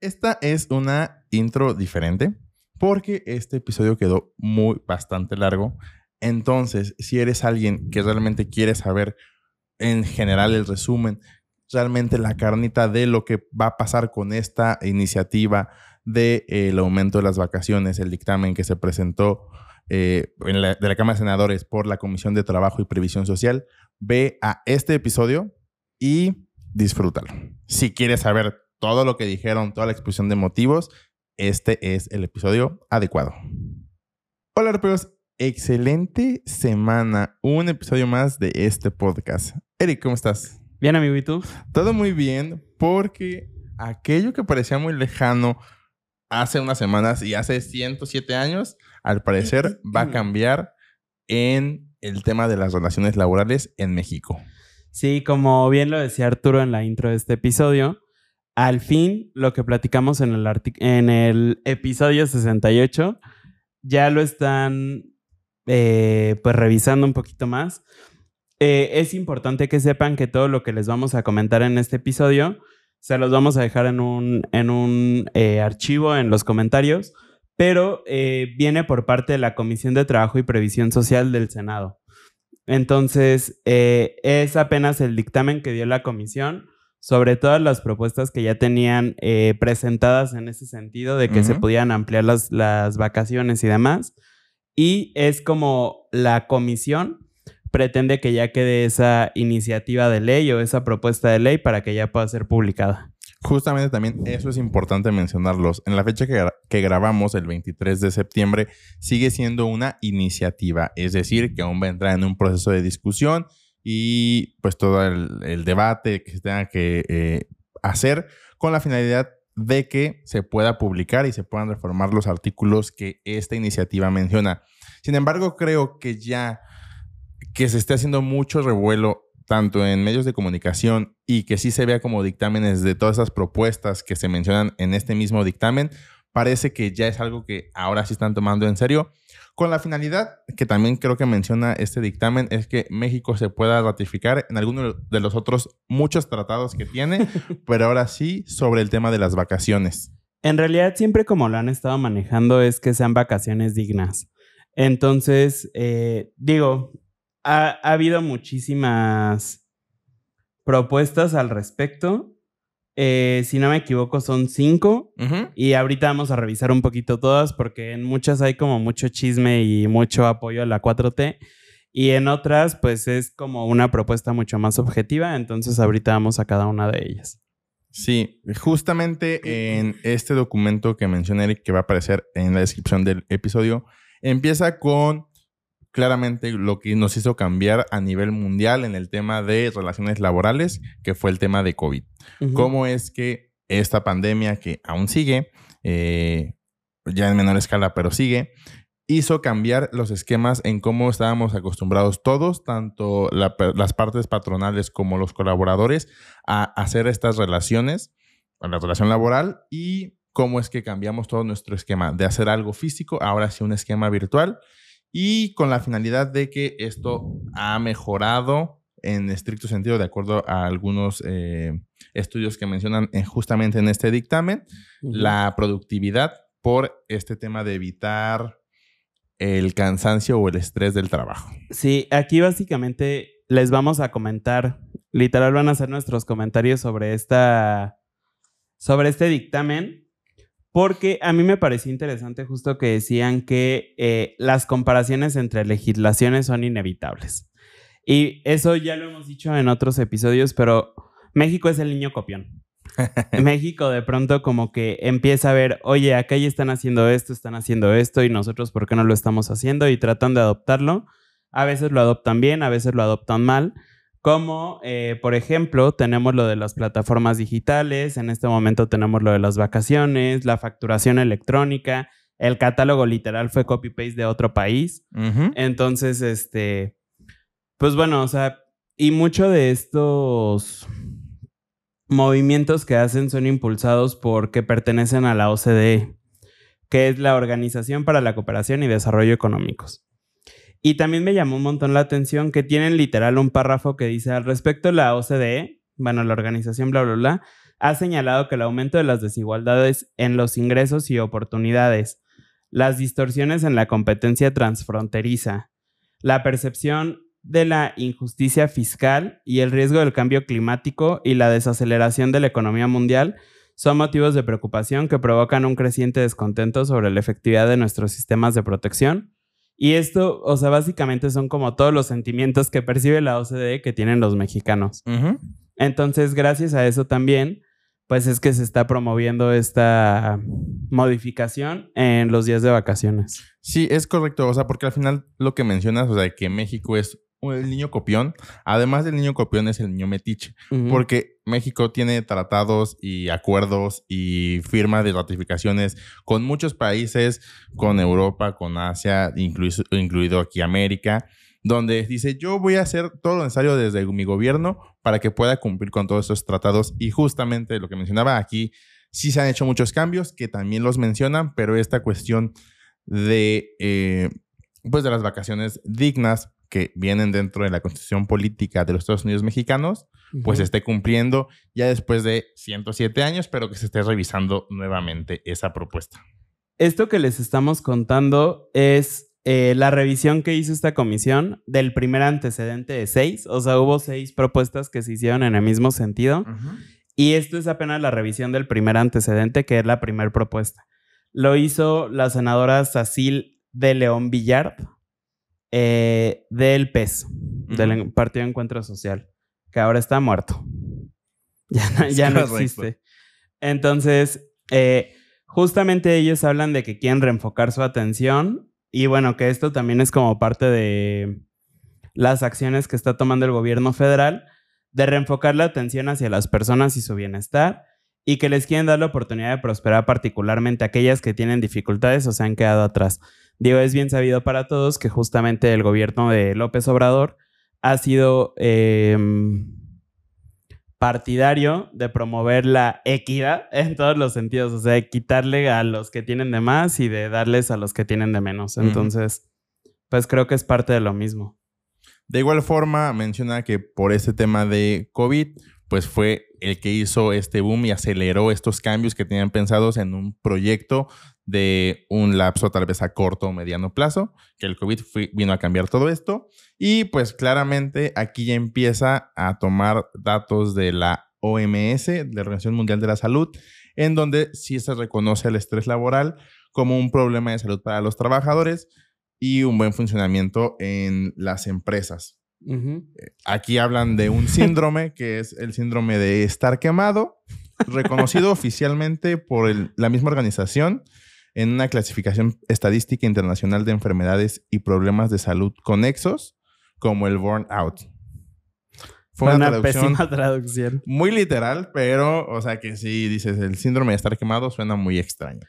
Esta es una intro diferente porque este episodio quedó muy bastante largo. Entonces, si eres alguien que realmente quiere saber en general el resumen, realmente la carnita de lo que va a pasar con esta iniciativa del de, aumento de las vacaciones, el dictamen que se presentó eh, de la Cámara de Senadores por la Comisión de Trabajo y Previsión Social, ve a este episodio y disfrútalo. Si quieres saber todo lo que dijeron, toda la exposición de motivos, este es el episodio adecuado. Hola, raperos. Excelente semana. Un episodio más de este podcast. Eric, ¿cómo estás? Bien, amigo, ¿y tú? Todo muy bien, porque aquello que parecía muy lejano hace unas semanas y hace 107 años, al parecer va a cambiar en el tema de las relaciones laborales en México. Sí, como bien lo decía Arturo en la intro de este episodio, al fin lo que platicamos en el, en episodio 68 ya lo están eh, pues revisando un poquito más. Eh, es importante que sepan que todo lo que les vamos a comentar en este episodio se los vamos a dejar en un, en un eh, archivo en los comentarios, pero viene por parte de la Comisión de Trabajo y Previsión Social del Senado. Entonces, es apenas el dictamen que dio la comisión sobre todas las propuestas que ya tenían eh, presentadas en ese sentido de que se podían ampliar las, las vacaciones y demás. Y es como la comisión pretende que ya quede esa iniciativa de ley o esa propuesta de ley para que ya pueda ser publicada. Justamente también eso es importante mencionarlos. En la fecha que, que, grabamos, el 23 de septiembre, sigue siendo una iniciativa, es decir, que aún va a entrar en un proceso de discusión y pues todo el, debate que se tenga que eh, hacer con la finalidad de que se pueda publicar y se puedan reformar los artículos que esta iniciativa menciona. Sin embargo, creo que ya que se esté haciendo mucho revuelo tanto en medios de comunicación y que sí se vea como dictámenes de todas esas propuestas que se mencionan en este mismo dictamen, parece que ya es algo que ahora sí están tomando en serio, con la finalidad que también creo que menciona este dictamen es que México se pueda ratificar en alguno de los otros muchos tratados que tiene, pero ahora sí sobre el tema de las vacaciones. En realidad siempre como lo han estado manejando es que sean vacaciones dignas. Entonces, eh, digo, ha habido muchísimas propuestas al respecto eh, si no me equivoco, son cinco. Y ahorita vamos a revisar un poquito todas porque en muchas hay como mucho chisme y mucho apoyo a la 4T. Y en otras, pues es como una propuesta mucho más objetiva. Entonces ahorita vamos a cada una de ellas. Sí, justamente en este documento que mencioné Eric, que va a aparecer en la descripción del episodio, empieza con claramente lo que nos hizo cambiar a nivel mundial en el tema de relaciones laborales, que fue el tema de COVID. ¿Cómo es que esta pandemia, que aún sigue, eh, ya en menor escala, pero sigue, hizo cambiar los esquemas en cómo estábamos acostumbrados todos, tanto las partes patronales como los colaboradores, a hacer estas relaciones, la relación laboral y cómo es que cambiamos todo nuestro esquema de hacer algo físico, ahora sí un esquema virtual y con la finalidad de que esto ha mejorado en estricto sentido, de acuerdo a algunos eh, estudios que mencionan justamente en este dictamen, la productividad por este tema de evitar el cansancio o el estrés del trabajo. Sí, aquí básicamente les vamos a comentar, literal van a hacer nuestros comentarios sobre esta sobre este dictamen porque a mí me pareció interesante justo que decían que eh, las comparaciones entre legislaciones son inevitables. Y eso ya lo hemos dicho en otros episodios, pero México es el niño copión. México de pronto como que empieza a ver, oye, acá ya están haciendo esto, están haciendo esto y nosotros por qué no lo estamos haciendo y tratan de adoptarlo. A veces lo adoptan bien, a veces lo adoptan mal. Como, eh, por ejemplo, tenemos lo de las plataformas digitales, en este momento tenemos lo de las vacaciones, la facturación electrónica, el catálogo literal fue copy-paste de otro país. Entonces, este, pues bueno, o sea, y mucho de estos movimientos que hacen son impulsados porque pertenecen a la OCDE, que es la Organización para la Cooperación y Desarrollo Económicos. Y también me llamó un montón la atención que tienen literal un párrafo que dice al respecto la OCDE, bueno, la organización bla, bla, bla, ha señalado que el aumento de las desigualdades en los ingresos y oportunidades, las distorsiones en la competencia transfronteriza, la percepción de la injusticia fiscal y el riesgo del cambio climático y la desaceleración de la economía mundial son motivos de preocupación que provocan un creciente descontento sobre la efectividad de nuestros sistemas de protección. Y esto, o sea, básicamente son como todos los sentimientos que percibe la OCDE que tienen los mexicanos. Entonces, gracias a eso también, pues es que se está promoviendo esta modificación en los días de vacaciones. Sí, es correcto. O sea, porque al final lo que mencionas, o sea, que México es el niño copión, además del niño copión es el niño metiche, porque México tiene tratados y acuerdos y firmas de ratificaciones con muchos países, con Europa, con Asia, incluido aquí América, donde dice yo voy a hacer todo lo necesario desde mi gobierno para que pueda cumplir con todos esos tratados y justamente lo que mencionaba aquí, sí se han hecho muchos cambios que también los mencionan, pero esta cuestión de... Eh, pues de las vacaciones dignas que vienen dentro de la constitución política de los Estados Unidos mexicanos, pues esté cumpliendo ya después de 107 años, pero que se esté revisando nuevamente esa propuesta. Esto que les estamos contando es eh, la revisión que hizo esta comisión del primer antecedente de seis, o sea, hubo seis propuestas que se hicieron en el mismo sentido, y esto es apenas la revisión del primer antecedente, que es la primera propuesta. Lo hizo la senadora Sacil de León Villard, eh, del PES, del Partido Encuentro Social, que ahora está muerto. Ya no, existe. Entonces, eh, justamente ellos hablan de que quieren reenfocar su atención y bueno, que esto también es como parte de las acciones que está tomando el gobierno federal de reenfocar la atención hacia las personas y su bienestar y que les quieren dar la oportunidad de prosperar particularmente aquellas que tienen dificultades o se han quedado atrás. Digo, es bien sabido para todos que justamente el gobierno de López Obrador ha sido em, partidario de promover la equidad en todos los sentidos, o sea, de quitarle a los que tienen de más y de darles a los que tienen de menos. Entonces, pues creo que es parte de lo mismo. De igual forma, menciona que por este tema de COVID, pues fue el que hizo este boom y aceleró estos cambios que tenían pensados en un proyecto de un lapso tal vez a corto o mediano plazo, que el COVID vino a cambiar todo esto. Y pues claramente aquí ya empieza a tomar datos de la OMS, de la Organización Mundial de la Salud, en donde sí se reconoce el estrés laboral como un problema de salud para los trabajadores y un buen funcionamiento en las empresas. Eh, aquí hablan de un síndrome que es el síndrome de estar quemado, reconocido oficialmente por la misma organización en una clasificación estadística internacional de enfermedades y problemas de salud conexos, como el burnout. Fue una, traducción pésima traducción. Muy literal, pero, o sea que si dices el síndrome de estar quemado, suena muy extraño.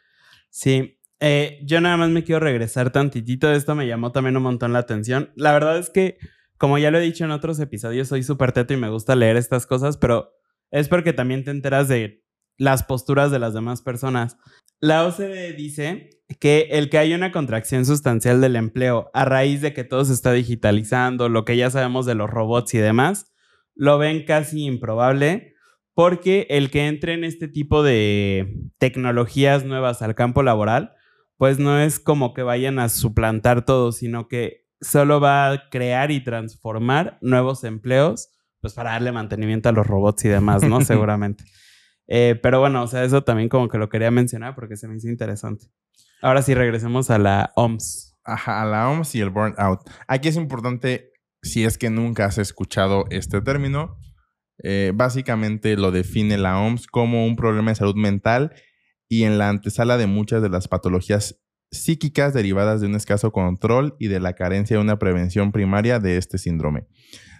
Sí. Eh, yo nada más me quiero regresar tantitito. Esto me llamó también un montón la atención. La verdad es que, como ya lo he dicho en otros episodios, soy súper teto y me gusta leer estas cosas, pero es porque también te enteras de las posturas de las demás personas. La OCDE dice que el que haya una contracción sustancial del empleo a raíz de que todo se está digitalizando, lo que ya sabemos de los robots y demás, lo ven casi improbable porque el que entre en este tipo de tecnologías nuevas al campo laboral, pues no es como que vayan a suplantar todo, sino que solo va a crear y transformar nuevos empleos, pues para darle mantenimiento a los robots y demás, ¿no? Seguramente. Eh, pero bueno, o sea, eso también como que lo quería mencionar porque se me hizo interesante. Ahora sí, regresemos a la OMS. Ajá, a la OMS y el burnout. Aquí es importante, si es que nunca has escuchado este término, eh, básicamente lo define la OMS como un problema de salud mental y en la antesala de muchas de las patologías psíquicas derivadas de un escaso control y de la carencia de una prevención primaria de este síndrome,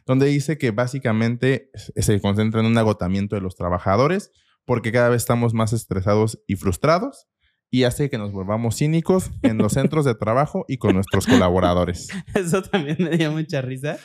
donde dice que básicamente se concentra en un agotamiento de los trabajadores, porque cada vez estamos más estresados y frustrados y hace que nos volvamos cínicos en los centros de trabajo y con nuestros colaboradores. Eso también me dio mucha risa,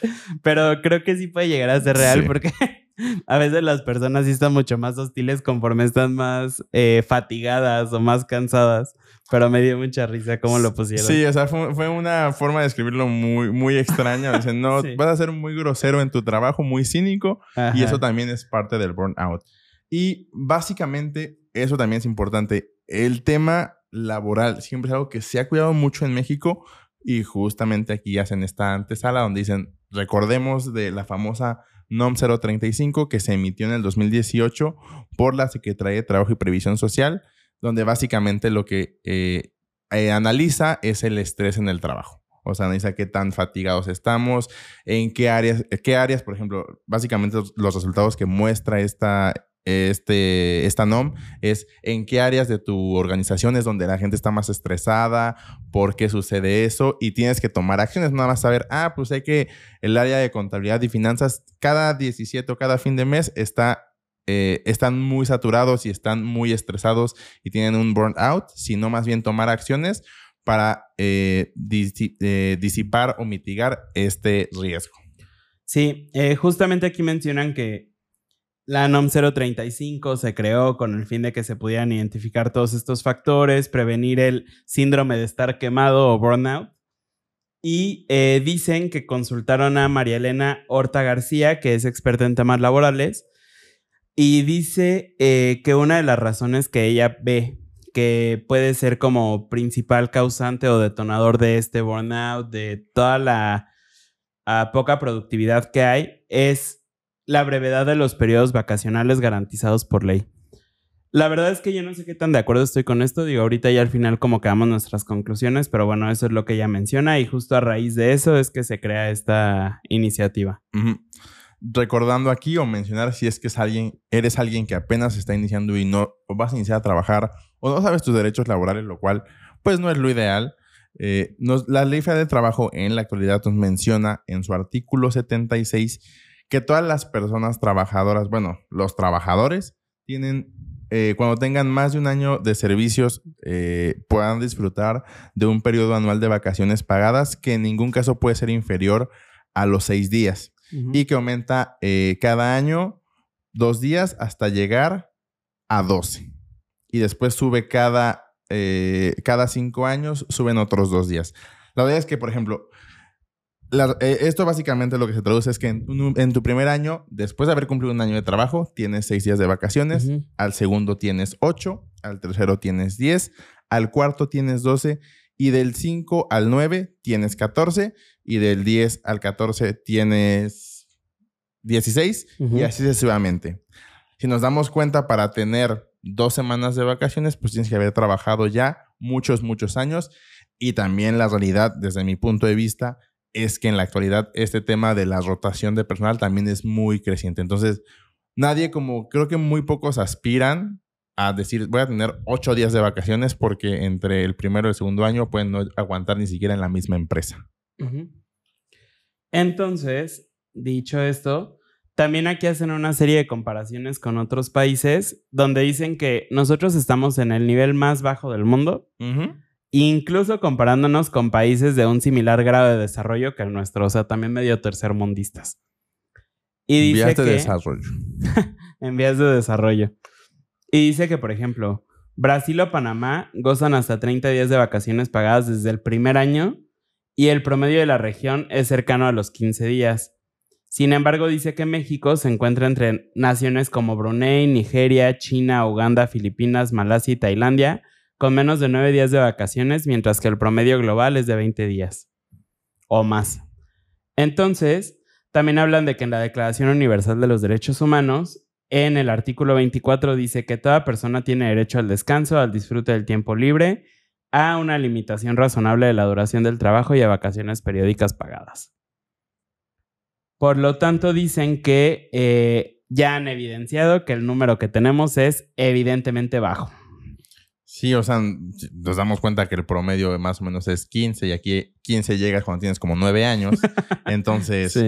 pero creo que sí puede llegar a ser real porque a veces las personas sí están mucho más hostiles conforme están más eh, fatigadas o más cansadas. Pero me dio mucha risa cómo lo pusieron. Sí, o sea, fue, una forma de escribirlo muy, muy extraña. Dicen, no, vas a ser muy grosero en tu trabajo, muy cínico. Y eso también es parte del burnout. Y básicamente, eso también es importante. El tema laboral siempre es algo que se ha cuidado mucho en México y justamente aquí hacen esta antesala donde dicen, recordemos de la famosa NOM 035 que se emitió en el 2018 por la Secretaría de Trabajo y Previsión Social, donde básicamente lo que eh, eh, analiza es el estrés en el trabajo. O sea, analiza qué tan fatigados estamos, en qué áreas, qué áreas, por ejemplo, básicamente los resultados que muestra esta, este, esta NOM es en qué áreas de tu organización es donde la gente está más estresada, por qué sucede eso y tienes que tomar acciones, nada más saber, ah, pues hay que el área de contabilidad y finanzas cada 17 o cada fin de mes está, eh, están muy saturados y están muy estresados y tienen un burnout, sino más bien tomar acciones para eh, eh, disipar o mitigar este riesgo. Sí, justamente aquí mencionan que la NOM 035 se creó con el fin de que se pudieran identificar todos estos factores, prevenir el síndrome de estar quemado o burnout. Y eh, dicen que consultaron a María Elena Horta García, que es experta en temas laborales, y dice eh, que una de las razones que ella ve que puede ser como principal causante o detonador de este burnout, de toda la ah, poca productividad que hay, es la brevedad de los periodos vacacionales garantizados por ley. La verdad es que yo no sé qué tan de acuerdo estoy con esto. Digo, ahorita ya al final como quedamos nuestras conclusiones, pero bueno, eso es lo que ella menciona y justo a raíz de eso es que se crea esta iniciativa. Recordando aquí o mencionar si es que es alguien, eres alguien que apenas está iniciando y no vas a iniciar a trabajar o no sabes tus derechos laborales, lo cual pues no es lo ideal. Eh, la Ley Federal de Trabajo en la actualidad nos menciona en su artículo 76 que todas las personas trabajadoras, bueno, los trabajadores, tienen, eh, cuando tengan más de un año de servicios, eh, puedan disfrutar de un periodo anual de vacaciones pagadas que en ningún caso puede ser inferior a los seis días y que aumenta eh, cada año dos días hasta llegar a doce. Y después sube cada, cada cinco años, suben otros dos días. La verdad es que, por ejemplo, eh, esto básicamente lo que se traduce es que en, tu primer año, después de haber cumplido un año de trabajo, tienes seis días de vacaciones, al segundo tienes ocho, al tercero tienes diez, al cuarto tienes doce y del cinco al nueve tienes catorce y del diez al catorce tienes dieciséis y así sucesivamente. Si nos damos cuenta, para tener dos semanas de vacaciones, pues tienes que haber trabajado ya muchos, muchos años y también la realidad, desde mi punto de vista, es que en la actualidad este tema de la rotación de personal también es muy creciente. Entonces, nadie como, creo que muy pocos aspiran a decir, voy a tener ocho días de vacaciones porque entre el primero y el segundo año pueden no aguantar ni siquiera en la misma empresa. Entonces, dicho esto, también aquí hacen una serie de comparaciones con otros países donde dicen que nosotros estamos en el nivel más bajo del mundo incluso comparándonos con países de un similar grado de desarrollo que el nuestro, o sea, también medio tercermundistas. Y dice vías de desarrollo. en vías de desarrollo. Y dice que, por ejemplo, Brasil o Panamá gozan hasta 30 días de vacaciones pagadas desde el primer año y el promedio de la región es cercano a los 15 días. Sin embargo, dice que México se encuentra entre naciones como Brunei, Nigeria, China, Uganda, Filipinas, Malasia y Tailandia, con menos de nueve días de vacaciones, mientras que el promedio global es de 20 días o más. Entonces, también hablan de que en la Declaración Universal de los Derechos Humanos, en el artículo 24 dice que toda persona tiene derecho al descanso, al disfrute del tiempo libre, a una limitación razonable de la duración del trabajo y a vacaciones periódicas pagadas. Por lo tanto, dicen que eh, ya han evidenciado que el número que tenemos es evidentemente bajo. Sí, o sea, nos damos cuenta que el promedio más o menos es 15 y aquí 15 llegas cuando tienes como 9 años. Entonces,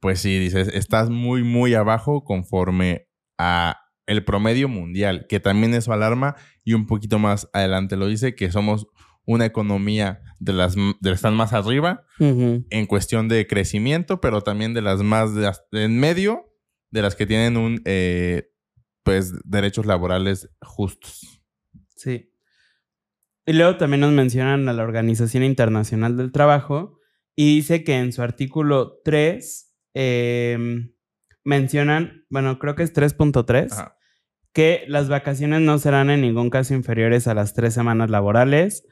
pues sí, dices, estás muy, muy abajo conforme a el promedio mundial, que también eso alarma y un poquito más adelante lo dice, que somos una economía de las, de están más arriba en cuestión de crecimiento, pero también de las más de en medio de las que tienen un eh, pues derechos laborales justos. Sí. Y luego también nos mencionan a la Organización Internacional del Trabajo y dice que en su artículo 3 em, mencionan, bueno, creo que es 3.3, que las vacaciones no serán en ningún caso inferiores a las tres semanas laborales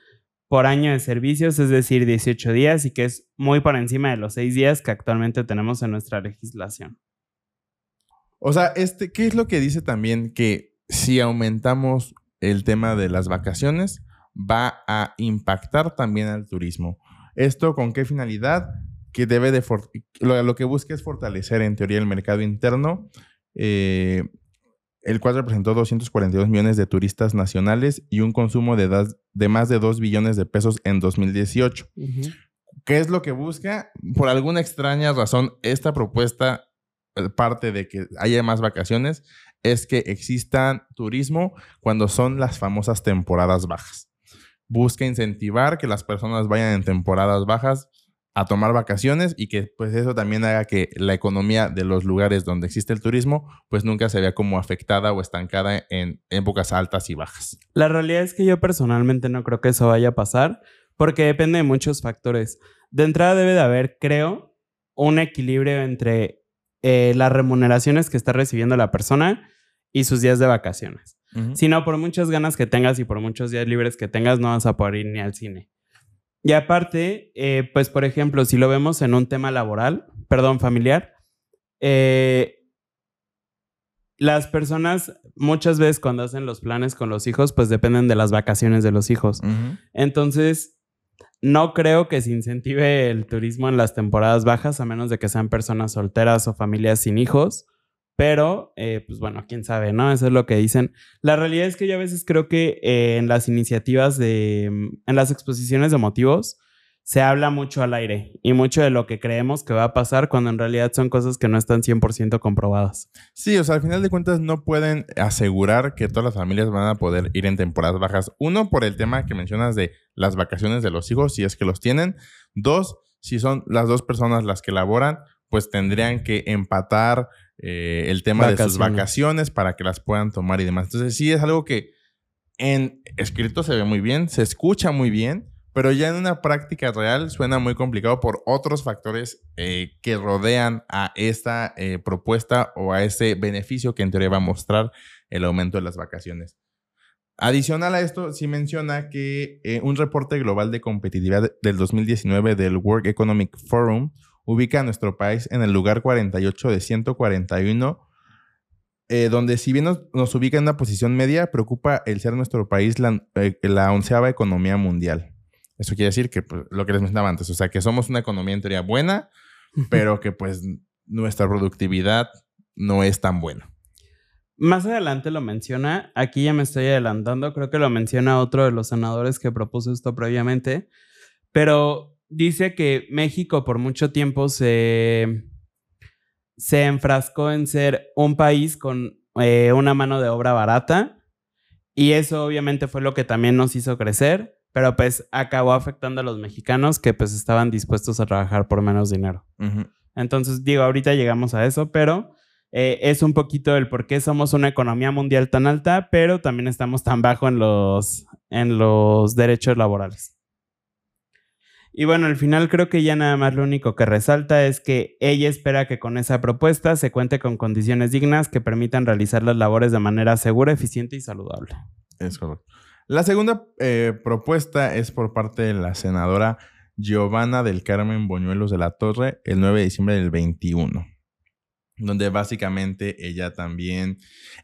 por año de servicios, es decir, 18 días, y que es muy por encima de los seis días que actualmente tenemos en nuestra legislación. O sea, este, ¿qué es lo que dice también? Que si aumentamos el tema de las vacaciones, va a impactar también al turismo. ¿Esto con qué finalidad? Que debe de lo, lo, que busca es fortalecer en teoría el mercado interno, eh, el cual representó 242 millones de turistas nacionales y un consumo de, de más de 2 billones de pesos en 2018. ¿Qué es lo que busca? Por alguna extraña razón, esta propuesta eh, parte de que haya más vacaciones es que existan turismo cuando son las famosas temporadas bajas. Busca incentivar que las personas vayan en temporadas bajas a tomar vacaciones y que pues eso también haga que la economía de los lugares donde existe el turismo pues nunca se vea como afectada o estancada en épocas altas y bajas. La realidad es que yo personalmente no creo que eso vaya a pasar porque depende de muchos factores. De entrada debe de haber, creo, un equilibrio entre eh, las remuneraciones que está recibiendo la persona y sus días de vacaciones. Si no, por muchas ganas que tengas y por muchos días libres que tengas, no vas a poder ir ni al cine. Y aparte, eh, pues por ejemplo, si lo vemos en un tema laboral, perdón, familiar, eh, las personas muchas veces cuando hacen los planes con los hijos, pues dependen de las vacaciones de los hijos. Entonces, no creo que se incentive el turismo en las temporadas bajas, a menos de que sean personas solteras o familias sin hijos. Pero, eh, pues bueno, quién sabe, ¿no? Eso es lo que dicen. La realidad es que yo a veces creo que eh, en las iniciativas de, mm, en las exposiciones de motivos, se habla mucho al aire y mucho de lo que creemos que va a pasar cuando en realidad son cosas que no están 100% comprobadas. Sí, o sea, al final de cuentas no pueden asegurar que todas las familias van a poder ir en temporadas bajas. Uno, por el tema que mencionas de las vacaciones de los hijos, si es que los tienen. Dos, si son las dos personas las que laboran, pues tendrían que empatar eh, el tema de sus vacaciones para que las puedan tomar y demás. Entonces sí es algo que en escrito se ve muy bien, se escucha muy bien, pero ya en una práctica real suena muy complicado por otros factores eh, que rodean a esta eh, propuesta o a ese beneficio que en teoría va a mostrar el aumento de las vacaciones. Adicional a esto, sí menciona que un reporte global de competitividad del 2019 del World Economic Forum ubica a nuestro país en el lugar 48 de 141, eh, donde si bien nos, ubica en una posición media, preocupa el ser nuestro país eh, la onceava economía mundial. Eso quiere decir que pues, lo que les mencionaba antes, o sea, que somos una economía en teoría buena, pero que pues nuestra productividad no es tan buena. Más adelante lo menciona, aquí ya me estoy adelantando, creo que lo menciona otro de los senadores que propuso esto previamente, pero dice que México por mucho tiempo se, se enfrascó en ser un país con eh, una mano de obra barata y eso obviamente fue lo que también nos hizo crecer, pero pues acabó afectando a los mexicanos que pues estaban dispuestos a trabajar por menos dinero. Entonces digo, ahorita llegamos a eso, pero eh, es un poquito el por qué somos una economía mundial tan alta, pero también estamos tan bajo en los, en los derechos laborales. Y bueno, al final creo que ya nada más lo único que resalta es que ella espera que con esa propuesta se cuente con condiciones dignas que permitan realizar las labores de manera segura, eficiente y saludable. Es correcto. La segunda eh, propuesta es por parte de la senadora Giovanna del Carmen Boñuelos de la Torre el 9 de diciembre del 21 donde básicamente ella también,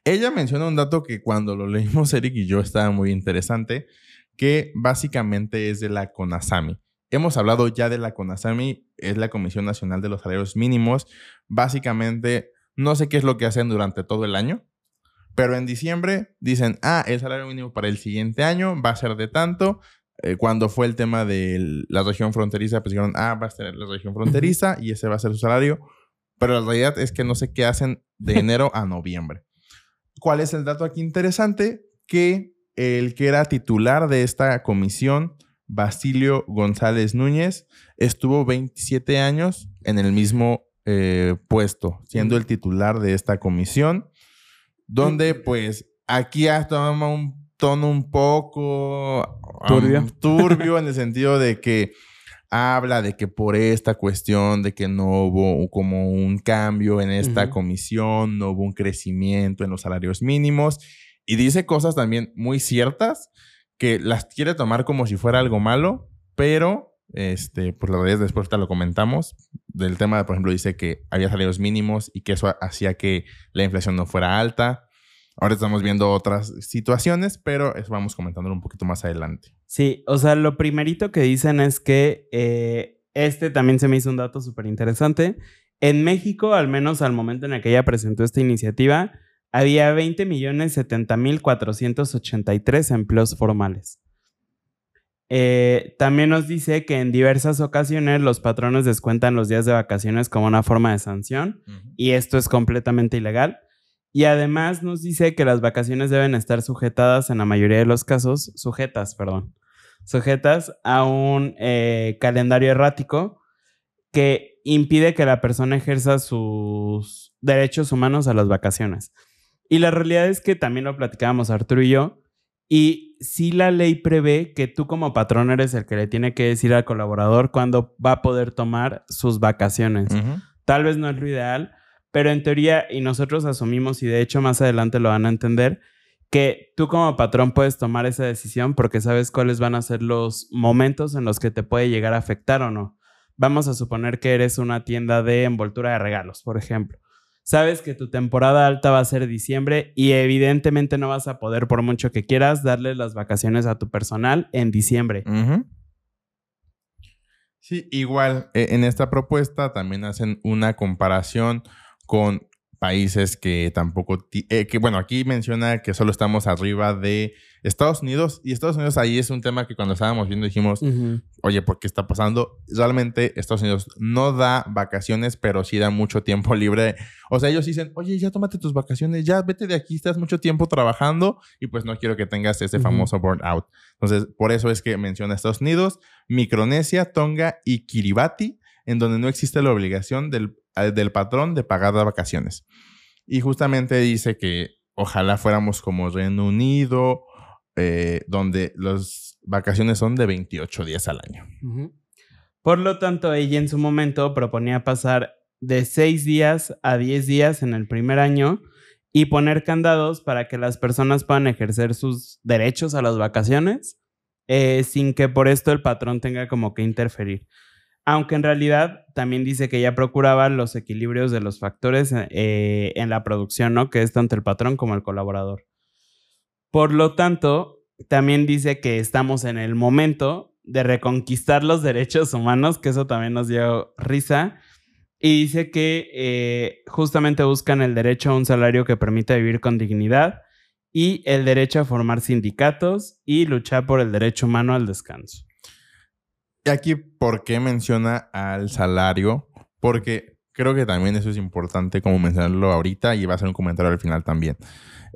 ella menciona un dato que cuando lo leímos Eric y yo estaba muy interesante, que básicamente es de la CONASAMI. Hemos hablado ya de la CONASAMI, es la Comisión Nacional de los Salarios Mínimos. Básicamente, no sé qué es lo que hacen durante todo el año, pero en diciembre dicen, ah, el salario mínimo para el siguiente año va a ser de tanto. Eh, cuando fue el tema de la región fronteriza, pues dijeron, ah, va a ser la región fronteriza y ese va a ser su salario. Pero la realidad es que no sé qué hacen de enero a noviembre. ¿Cuál es el dato aquí interesante? Que el que era titular de esta comisión Basilio González Núñez estuvo 27 años en el mismo eh, puesto, siendo el titular de esta comisión, donde pues aquí toma un tono un poco turbio. turbio en el sentido de que habla de que por esta cuestión de que no hubo como un cambio en esta comisión, no hubo un crecimiento en los salarios mínimos. Y dice cosas también muy ciertas que las quiere tomar como si fuera algo malo, pero este, pues la realidad es después te lo comentamos del tema, por ejemplo, dice que había salarios mínimos y que eso hacía que la inflación no fuera alta. Ahora estamos viendo otras situaciones, pero eso vamos comentándolo un poquito más adelante. Sí, o sea, lo primerito que dicen es que eh, este también se me hizo un dato súper interesante. En México, al menos al momento en el que ella presentó esta iniciativa, había 20 millones 70 mil 483 empleos formales. Eh, también nos dice que en diversas ocasiones los patrones descuentan los días de vacaciones como una forma de sanción y esto es completamente ilegal. Y además nos dice que las vacaciones deben estar sujetadas en la mayoría de los casos, sujetas, perdón, sujetas a un eh, calendario errático que impide que la persona ejerza sus derechos humanos a las vacaciones. Y la realidad es que también lo platicábamos Arturo y yo, y sí la ley prevé que tú como patrón eres el que le tiene que decir al colaborador cuándo va a poder tomar sus vacaciones. Tal vez no es lo ideal, pero en teoría, y nosotros asumimos, y de hecho más adelante lo van a entender, que tú como patrón puedes tomar esa decisión porque sabes cuáles van a ser los momentos en los que te puede llegar a afectar o no. Vamos a suponer que eres una tienda de envoltura de regalos, por ejemplo. Sabes que tu temporada alta va a ser diciembre y evidentemente no vas a poder, por mucho que quieras, darle las vacaciones a tu personal en diciembre. Sí, igual eh, en esta propuesta también hacen una comparación con países que tampoco, eh, que bueno, aquí menciona que solo estamos arriba de Estados Unidos y Estados Unidos ahí es un tema que cuando estábamos viendo dijimos, oye, ¿por qué está pasando? Realmente Estados Unidos no da vacaciones, pero sí da mucho tiempo libre. O sea, ellos dicen, oye, ya tómate tus vacaciones, ya vete de aquí, estás mucho tiempo trabajando y pues no quiero que tengas ese Ujú. famoso burnout. Entonces, por eso es que menciona Estados Unidos, Micronesia, Tonga y Kiribati, en donde no existe la obligación del, eh, del patrón de pagar las vacaciones. Y justamente dice que ojalá fuéramos como Reino Unido, eh, donde las vacaciones son de 28 días al año. Por lo tanto, ella en su momento proponía pasar de 6 días a 10 días en el primer año y poner candados para que las personas puedan ejercer sus derechos a las vacaciones eh, sin que por esto el patrón tenga como que interferir. Aunque en realidad también dice que ella procuraba los equilibrios de los factores eh, en la producción, ¿no? Que es tanto el patrón como el colaborador. Por lo tanto, también dice que estamos en el momento de reconquistar los derechos humanos, que eso también nos dio risa. Y dice que eh, justamente buscan el derecho a un salario que permita vivir con dignidad y el derecho a formar sindicatos y luchar por el derecho humano al descanso. Y aquí, ¿por qué menciona al salario? Porque creo que también eso es importante como mencionarlo ahorita y va a ser un comentario al final también.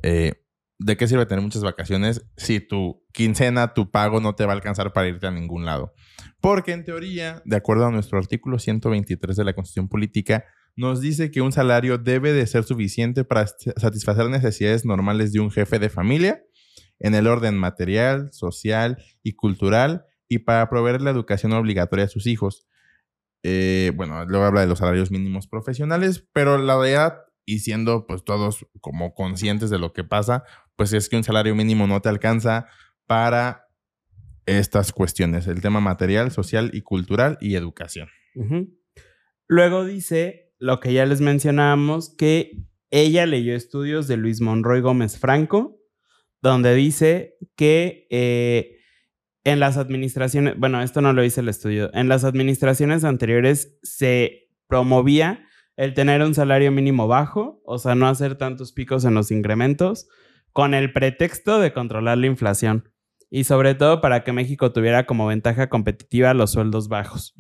Eh, ¿De qué sirve tener muchas vacaciones si tu quincena, tu pago no te va a alcanzar para irte a ningún lado? Porque en teoría, de acuerdo a nuestro artículo 123 de la Constitución Política, nos dice que un salario debe de ser suficiente para satisfacer necesidades normales de un jefe de familia en el orden material, social y cultural y para proveer la educación obligatoria a sus hijos. Eh, bueno, luego habla de los salarios mínimos profesionales, pero la verdad, y siendo pues todos como conscientes de lo que pasa, pues es que un salario mínimo no te alcanza para estas cuestiones, el tema material, social y cultural y educación. Luego dice lo que ya les mencionábamos, que ella leyó estudios de Luis Monroy Gómez Franco, donde dice que eh, en las administraciones, bueno, esto no lo dice el estudio, en las administraciones anteriores se promovía el tener un salario mínimo bajo, o sea, no hacer tantos picos en los incrementos, con el pretexto de controlar la inflación. Y sobre todo para que México tuviera como ventaja competitiva los sueldos bajos.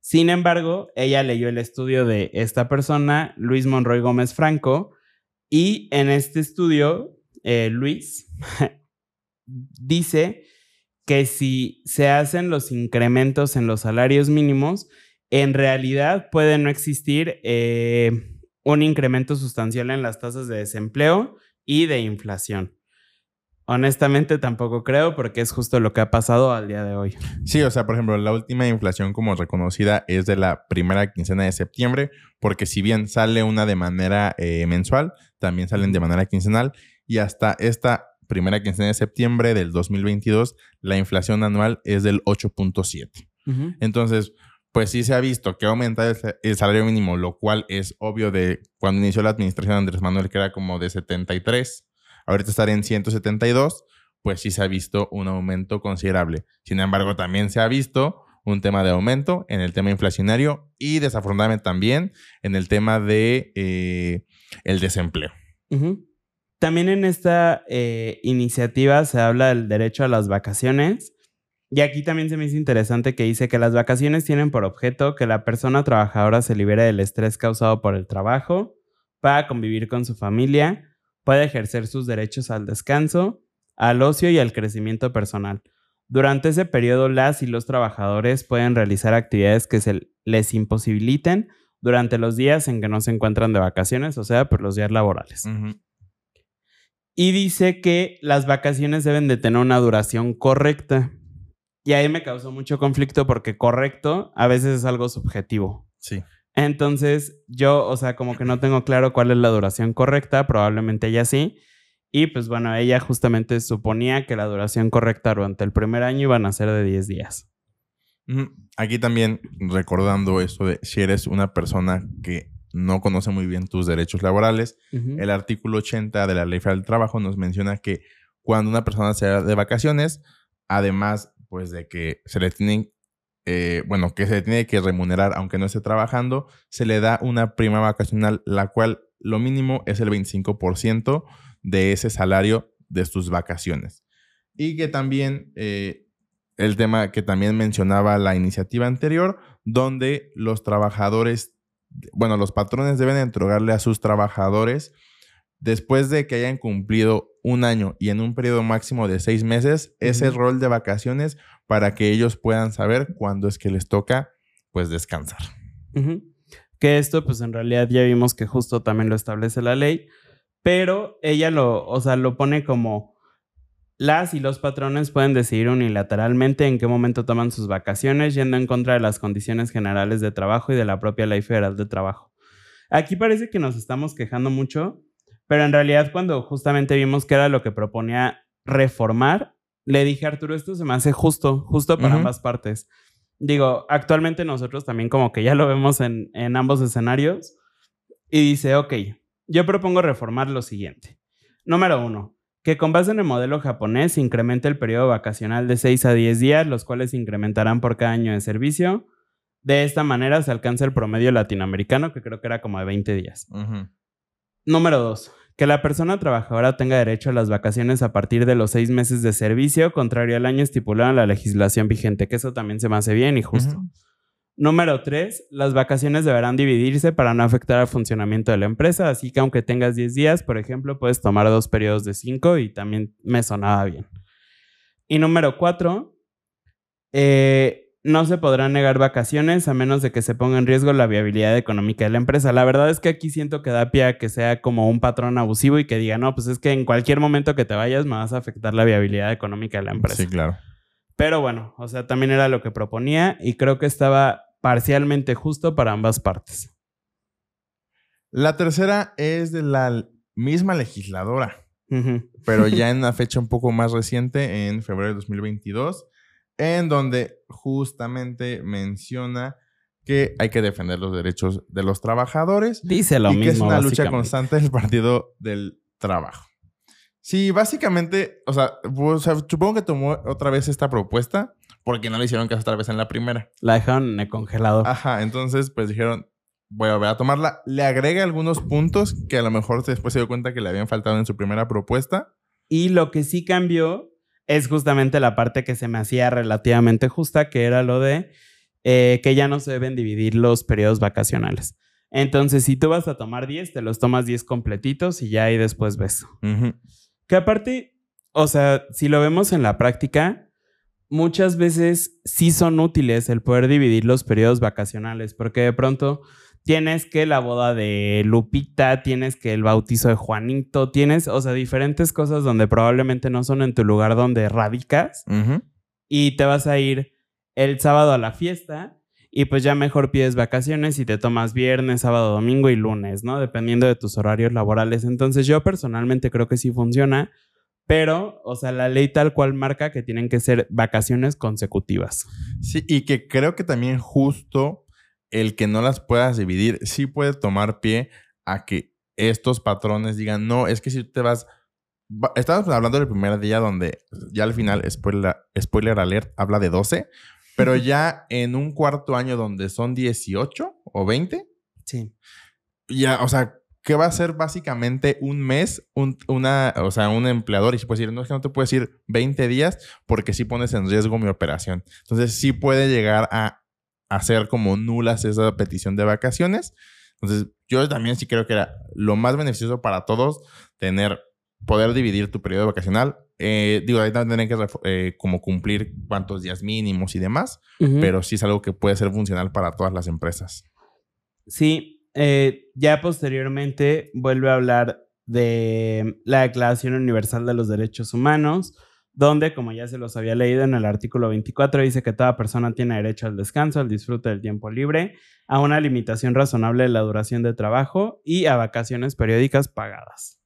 Sin embargo, ella leyó el estudio de esta persona, Luis Monroy Gómez Franco, y en este estudio, eh, Luis dice que si se hacen los incrementos en los salarios mínimos, en realidad puede no existir eh, un incremento sustancial en las tasas de desempleo y de inflación. Honestamente tampoco creo porque es justo lo que ha pasado al día de hoy. Sí, o sea, por ejemplo, la última inflación como reconocida es de la primera quincena de septiembre, porque si bien sale una de manera eh, mensual, también salen de manera quincenal y hasta esta primera quincena de septiembre del 2022, la inflación anual es del 8.7. Entonces, pues sí se ha visto que ha aumentado el, salario mínimo, lo cual es obvio de cuando inició la administración de Andrés Manuel, que era como de 73, ahorita estar en 172, pues sí se ha visto un aumento considerable. Sin embargo, también se ha visto un tema de aumento en el tema inflacionario y desafortunadamente también en el tema de eh, el desempleo. También en esta eh, iniciativa se habla del derecho a las vacaciones. Y aquí también se me hizo interesante que dice que las vacaciones tienen por objeto que la persona trabajadora se libere del estrés causado por el trabajo, para convivir con su familia, pueda ejercer sus derechos al descanso, al ocio y al crecimiento personal. Durante ese periodo, las y los trabajadores pueden realizar actividades que se les imposibiliten durante los días en que no se encuentran de vacaciones, o sea, por los días laborales. Y dice que las vacaciones deben de tener una duración correcta. Y ahí me causó mucho conflicto porque correcto a veces es algo subjetivo. Sí. Entonces, yo, o sea, como que no tengo claro cuál es la duración correcta, probablemente ella sí. Y pues bueno, ella justamente suponía que la duración correcta durante el primer año iban a ser de 10 días. Aquí también recordando eso de si eres una persona que no conoce muy bien tus derechos laborales. El artículo 80 de la Ley Federal del Trabajo nos menciona que cuando una persona se va de vacaciones, además pues de que se le tienen, eh, bueno, que se le tiene que remunerar aunque no esté trabajando, se le da una prima vacacional, la cual lo mínimo es el 25% de ese salario de sus vacaciones. Y que también, eh, el tema que también mencionaba la iniciativa anterior, donde los trabajadores bueno, los patrones deben entregarle a sus trabajadores después de que hayan cumplido un año y en un periodo máximo de seis meses ese rol de vacaciones para que ellos puedan saber cuándo es que les toca pues descansar. Que esto pues en realidad ya vimos que justo también lo establece la ley, pero ella lo, o sea, lo pone como las y los patrones pueden decidir unilateralmente en qué momento toman sus vacaciones, yendo en contra de las condiciones generales de trabajo y de la propia ley federal de trabajo. Aquí parece que nos estamos quejando mucho, pero en realidad cuando justamente vimos que era lo que proponía reformar, le dije a Arturo, esto se me hace justo, justo para ambas partes. Digo, actualmente nosotros también como que ya lo vemos en, en ambos escenarios y dice, ok, yo propongo reformar lo siguiente. Número uno, que con base en el modelo japonés incrementa el periodo vacacional de 6 a 10 días, los cuales se incrementarán por cada año de servicio. De esta manera se alcanza el promedio latinoamericano, que creo que era como de 20 días. Número 2. Que la persona trabajadora tenga derecho a las vacaciones a partir de los seis meses de servicio, contrario al año estipulado en la legislación vigente, que eso también se me hace bien y justo. Número tres, las vacaciones deberán dividirse para no afectar al funcionamiento de la empresa, así que aunque tengas 10 días, por ejemplo, puedes tomar dos periodos de 5 y también me sonaba bien. Y número cuatro, eh, no se podrán negar vacaciones a menos de que se ponga en riesgo la viabilidad económica de la empresa. La verdad es que aquí siento que da pie a que sea como un patrón abusivo y que diga, no, pues es que en cualquier momento que te vayas me vas a afectar la viabilidad económica de la empresa. Sí, claro. Pero bueno, o sea, también era lo que proponía y creo que estaba parcialmente justo para ambas partes. La tercera es de la misma legisladora, pero ya en una fecha un poco más reciente, en febrero de 2022, en donde justamente menciona que hay que defender los derechos de los trabajadores. Dice lo y que es una lucha constante del Partido del Trabajo. Sí, básicamente, o sea, supongo que tomó otra vez esta propuesta porque no le hicieron caso otra vez en la primera. La dejaron en el congelador. Ajá, entonces pues dijeron, voy a volver a tomarla. Le agrega algunos puntos que a lo mejor después se dio cuenta que le habían faltado en su primera propuesta. Y lo que sí cambió es justamente la parte que se me hacía relativamente justa, que era lo de eh, que ya no se deben dividir los periodos vacacionales. Entonces, si tú vas a tomar 10, te los tomas 10 completitos y ya ahí después ves. Que aparte, o sea, si lo vemos en la práctica, muchas veces sí son útiles el poder dividir los periodos vacacionales, porque de pronto tienes que la boda de Lupita, tienes que el bautizo de Juanito, tienes, o sea, diferentes cosas donde probablemente no son en tu lugar donde radicas y te vas a ir el sábado a la fiesta y pues ya mejor pides vacaciones y te tomas viernes, sábado, domingo y lunes, ¿no? Dependiendo de tus horarios laborales. Entonces yo personalmente creo que sí funciona, pero, o sea, la ley tal cual marca que tienen que ser vacaciones consecutivas. Sí, y que creo que también justo el que no las puedas dividir sí puede tomar pie a que estos patrones digan, no, es que si te vas... va- Estábamos hablando del primer día donde ya al final, spoiler, spoiler alert, habla de 12, pero ya en un cuarto año donde son 18 o 20, Sí. ya, o sea, ¿qué va a ser básicamente un mes, un, una, o sea, un empleador? Y si puedes decir, no es que no te puedes ir 20 días porque sí pones en riesgo mi operación. Entonces, sí puede llegar a hacer como nulas esa petición de vacaciones. Entonces, yo también sí creo que era lo más beneficioso para todos tener, poder dividir tu periodo vacacional. Eh, digo, ahí también tienen que eh, como cumplir cuántos días mínimos y demás, pero sí es algo que puede ser funcional para todas las empresas. Sí, eh, ya posteriormente vuelve a hablar de la Declaración Universal de los Derechos Humanos, donde, como ya se los había leído en el artículo 24, dice que toda persona tiene derecho al descanso, al disfrute del tiempo libre, a una limitación razonable de la duración de trabajo y a vacaciones periódicas pagadas.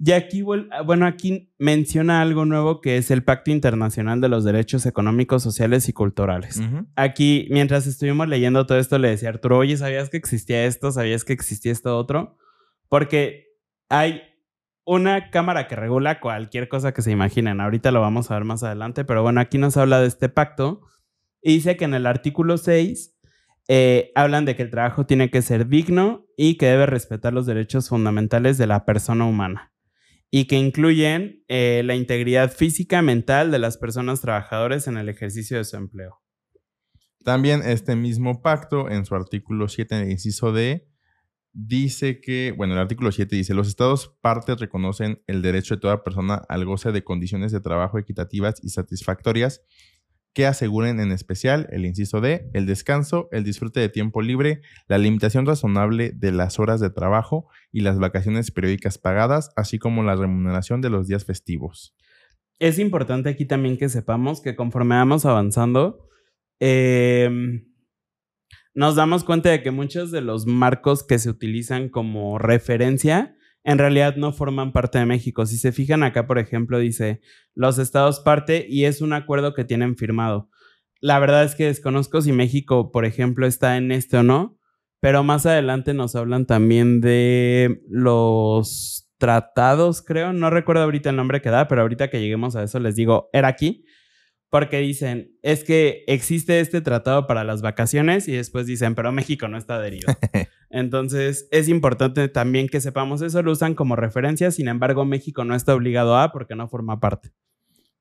Y aquí, vuel- bueno, aquí menciona algo nuevo que es el Pacto Internacional de los Derechos Económicos, Sociales y Culturales aquí, mientras estuvimos leyendo todo esto, le decía a Arturo, oye, ¿sabías que existía esto? ¿Sabías que existía esto otro? Porque hay una cámara que regula cualquier cosa que se imaginen. Ahorita lo vamos a ver más adelante, pero bueno, aquí nos habla de este pacto y dice que en el artículo 6 eh, hablan de que el trabajo tiene que ser digno y que debe respetar los derechos fundamentales de la persona humana y que incluyen eh, la integridad física y mental de las personas trabajadoras en el ejercicio de su empleo. También este mismo pacto, en su artículo 7, en el inciso D, dice que, bueno, el artículo 7 dice, los estados partes reconocen el derecho de toda persona al goce de condiciones de trabajo equitativas y satisfactorias que aseguren en especial el inciso D, el descanso, el disfrute de tiempo libre, la limitación razonable de las horas de trabajo y las vacaciones periódicas pagadas, así como la remuneración de los días festivos. Es importante aquí también que sepamos que conforme vamos avanzando, eh, nos damos cuenta de que muchos de los marcos que se utilizan como referencia en realidad no forman parte de México. Si se fijan acá, por ejemplo, dice los estados parte y es un acuerdo que tienen firmado. La verdad es que desconozco si México, por ejemplo, está en este o no, pero más adelante nos hablan también de los tratados, creo. No recuerdo ahorita el nombre que da, pero ahorita que lleguemos a eso les digo, era aquí. Porque dicen, es que existe este tratado para las vacaciones y después dicen, pero México no está adherido. Entonces, es importante también que sepamos eso, lo usan como referencia, sin embargo, México no está obligado a porque no forma parte.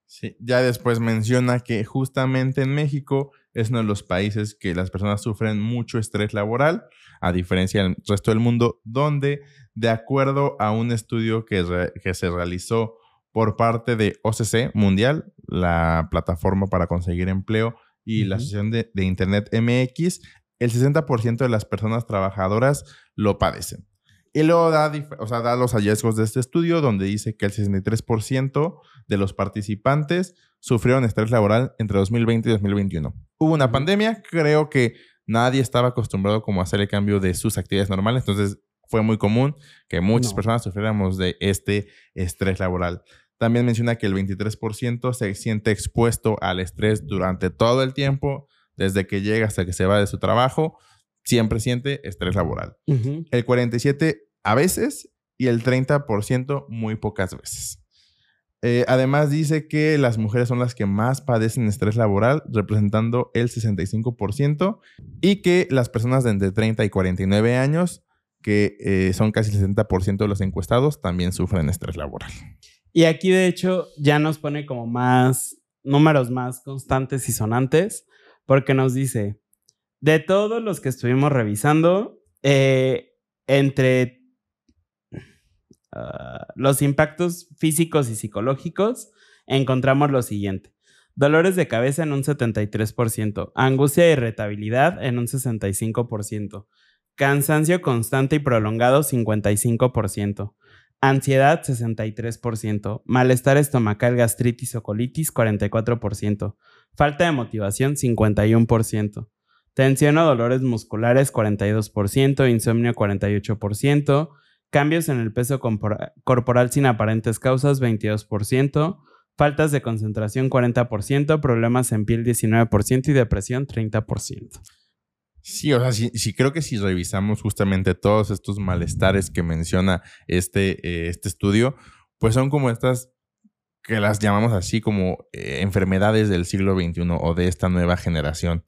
Sí, ya después menciona que justamente en México es uno de los países que las personas sufren mucho estrés laboral, a diferencia del resto del mundo, donde de acuerdo a un estudio que, re- que se realizó por parte de OCC Mundial, la plataforma para conseguir empleo, y la. Asociación de, de Internet MX, el 60% de las personas trabajadoras lo padecen. Y luego da, o sea, da los hallazgos de este estudio donde dice que el 63% de los participantes sufrieron estrés laboral entre 2020 y 2021. Hubo una pandemia, creo que nadie estaba acostumbrado como a hacer el cambio de sus actividades normales, entonces fue muy común que muchas No. personas sufriéramos de este estrés laboral. También menciona que el 23% se siente expuesto al estrés durante todo el tiempo, desde que llega hasta que se va de su trabajo, siempre siente estrés laboral. El 47% a veces y el 30% muy pocas veces. Eh, además dice que las mujeres son las que más padecen estrés laboral, representando el 65%, y que las personas de entre 30 y 49 años, que eh, son casi el 60% de los encuestados, también sufren estrés laboral. Y aquí, de hecho, ya nos pone como más números más constantes y sonantes, porque nos dice, de todos los que estuvimos revisando, eh, entre ah, los impactos físicos y psicológicos, encontramos lo siguiente. Dolores de cabeza en un 73%. Angustia y irritabilidad en un 65%. Cansancio constante y prolongado 55%. Ansiedad 63%. Malestar estomacal, gastritis o colitis 44%. Falta de motivación 51%. Tensión o dolores musculares 42%. Insomnio 48%. Cambios en el peso corporal sin aparentes causas 22%. Faltas de concentración 40%, problemas en piel 19% y depresión 30%. Sí, o sea, sí, creo que si revisamos justamente todos estos malestares que menciona este, eh, este estudio, pues son como estas que las llamamos así como eh, enfermedades del siglo XXI o de esta nueva generación.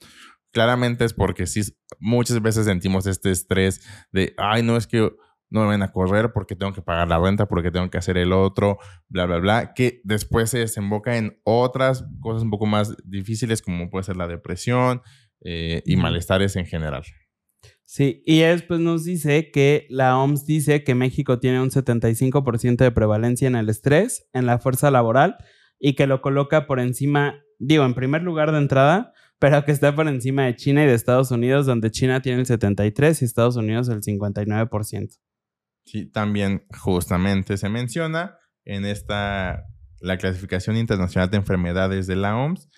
Claramente es porque sí, muchas veces sentimos este estrés de, ay, no es que no me van a correr porque tengo que pagar la renta, porque tengo que hacer el otro, bla, bla, bla, que después se desemboca en otras cosas un poco más difíciles como puede ser la depresión eh, y malestares en general. Sí, y después nos dice que la OMS dice que México tiene un 75% de prevalencia en el estrés, en la fuerza laboral, y que lo coloca por encima, digo, en primer lugar de entrada, pero que está por encima de China y de Estados Unidos, donde China tiene el 73% y Estados Unidos el 59%. Sí, también justamente se menciona en esta, la clasificación internacional de enfermedades de la OMS,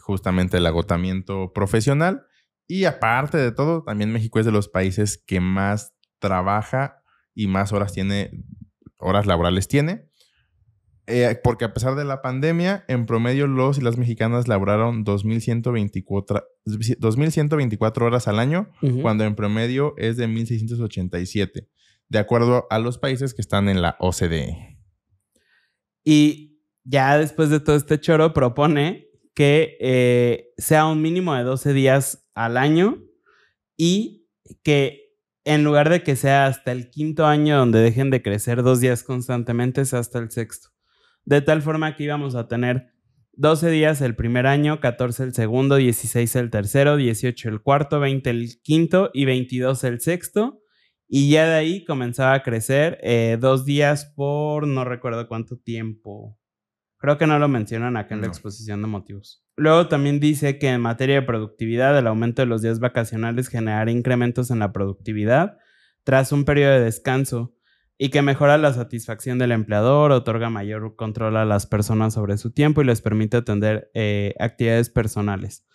justamente el agotamiento profesional. Y aparte de todo, también México es de los países que más trabaja y más horas tiene, horas laborales tiene. Eh, porque a pesar de la pandemia, en promedio los y las mexicanas laboraron 2.124, 2124 horas al año, cuando en promedio es de 1.687 de acuerdo a los países que están en la OCDE. Y ya después de todo este choro propone que eh, sea un mínimo de 12 días al año y que en lugar de que sea hasta el quinto año donde dejen de crecer dos días constantemente, sea hasta el sexto. De tal forma que íbamos a tener 12 días el primer año, 14 el segundo, 16 el tercero, 18 el cuarto, 20 el quinto y 22 el sexto. Y ya de ahí comenzaba a crecer eh, dos días por no recuerdo cuánto tiempo. Creo que no lo mencionan acá en la exposición de motivos. Luego también dice que en materia de productividad, el aumento de los días vacacionales generará incrementos en la productividad tras un periodo de descanso y que mejora la satisfacción del empleador, otorga mayor control a las personas sobre su tiempo y les permite atender eh, actividades personales.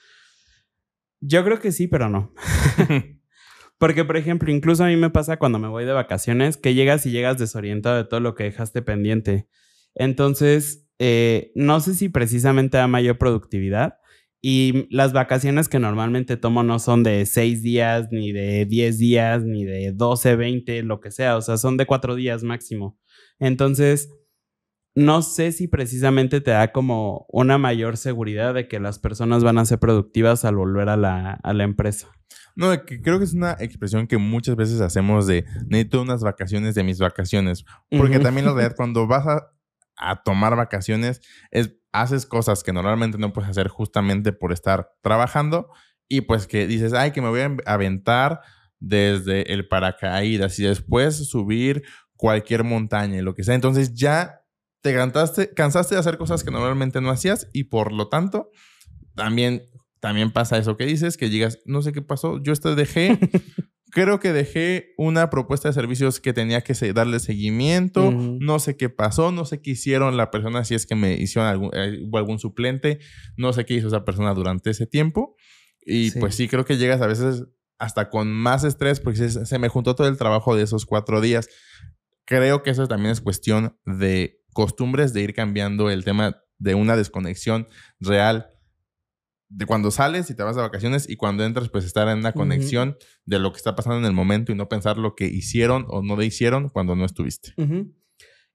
Yo creo que sí, pero no. Porque, por ejemplo, incluso a mí me pasa cuando me voy de vacaciones que llegas y llegas desorientado de todo lo que dejaste pendiente. Entonces, eh, no sé si precisamente da mayor productividad. Y las vacaciones que normalmente tomo no son de seis días, ni de diez días, ni de 12, 20, lo que sea. O sea, son de cuatro días máximo. Entonces, no sé si precisamente te da como una mayor seguridad de que las personas van a ser productivas al volver a la, a la empresa. No, creo que es una expresión que muchas veces hacemos de necesito unas vacaciones de mis vacaciones. Porque también la verdad, cuando vas a, tomar vacaciones, es, haces cosas que normalmente no puedes hacer justamente por estar trabajando. Y pues que dices, ay, que me voy a aventar desde el paracaídas y después subir cualquier montaña y lo que sea. Entonces ya te cansaste, cansaste de hacer cosas que normalmente no hacías y por lo tanto también también pasa eso que dices, que llegas, no sé qué pasó, yo esto dejé, creo que dejé una propuesta de servicios que tenía que darle seguimiento, no sé qué pasó, no sé qué hicieron la persona, si es que me hicieron algún, eh, hubo algún suplente, no sé qué hizo esa persona durante ese tiempo. Y pues sí, creo que llegas a veces hasta con más estrés porque se, se me juntó todo el trabajo de esos cuatro días. Creo que eso también es cuestión de costumbres, de ir cambiando el tema de una desconexión real de cuando sales y te vas de vacaciones y cuando entras, pues estar en una conexión de lo que está pasando en el momento y no pensar lo que hicieron o no hicieron cuando no estuviste.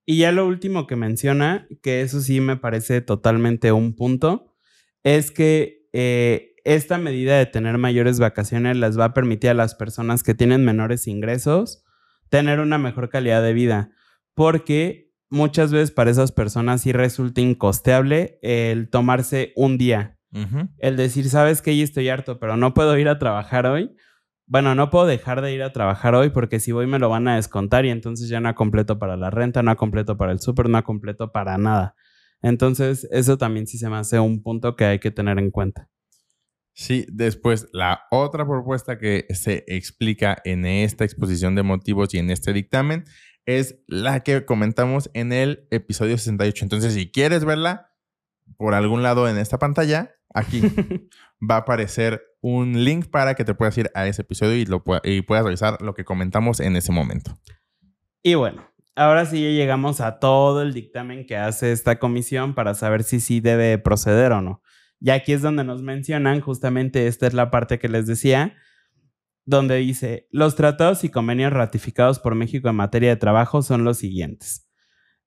Y ya lo último que menciona, que eso sí me parece totalmente un punto, es que eh, esta medida de tener mayores vacaciones les va a permitir a las personas que tienen menores ingresos tener una mejor calidad de vida, porque muchas veces para esas personas sí resulta incosteable el tomarse un día el decir, sabes que ya estoy harto, pero no puedo ir a trabajar hoy. Bueno, no puedo dejar de ir a trabajar hoy porque si voy me lo van a descontar y entonces ya no completo para la renta, no completo para el súper, no completo para nada. Entonces, eso también sí se me hace un punto que hay que tener en cuenta. Sí, después la otra propuesta que se explica en esta exposición de motivos y en este dictamen es la que comentamos en el episodio 68. Entonces, si quieres verla por algún lado en esta pantalla, aquí va a aparecer un link para que te puedas ir a ese episodio y, lo y puedas revisar lo que comentamos en ese momento. Y bueno, ahora sí ya llegamos a todo el dictamen que hace esta comisión para saber si sí debe proceder o no. Y aquí es donde nos mencionan, justamente esta es la parte que les decía, donde dice, los tratados y convenios ratificados por México en materia de trabajo son los siguientes.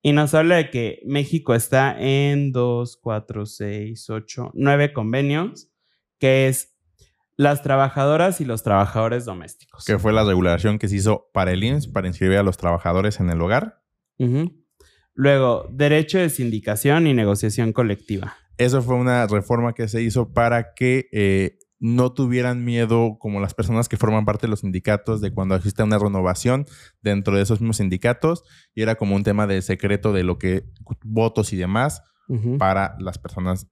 Y nos habla de que México está en 2, 4, 6, 8, 9 convenios, que es las trabajadoras y los trabajadores domésticos. Que fue la regulación que se hizo para el IMSS para inscribir a los trabajadores en el hogar. Luego, derecho de sindicación y negociación colectiva. Eso fue una reforma que se hizo para que eh, no tuvieran miedo como las personas que forman parte de los sindicatos de cuando existe una renovación dentro de esos mismos sindicatos y era como un tema de secreto de lo que votos y demás para las personas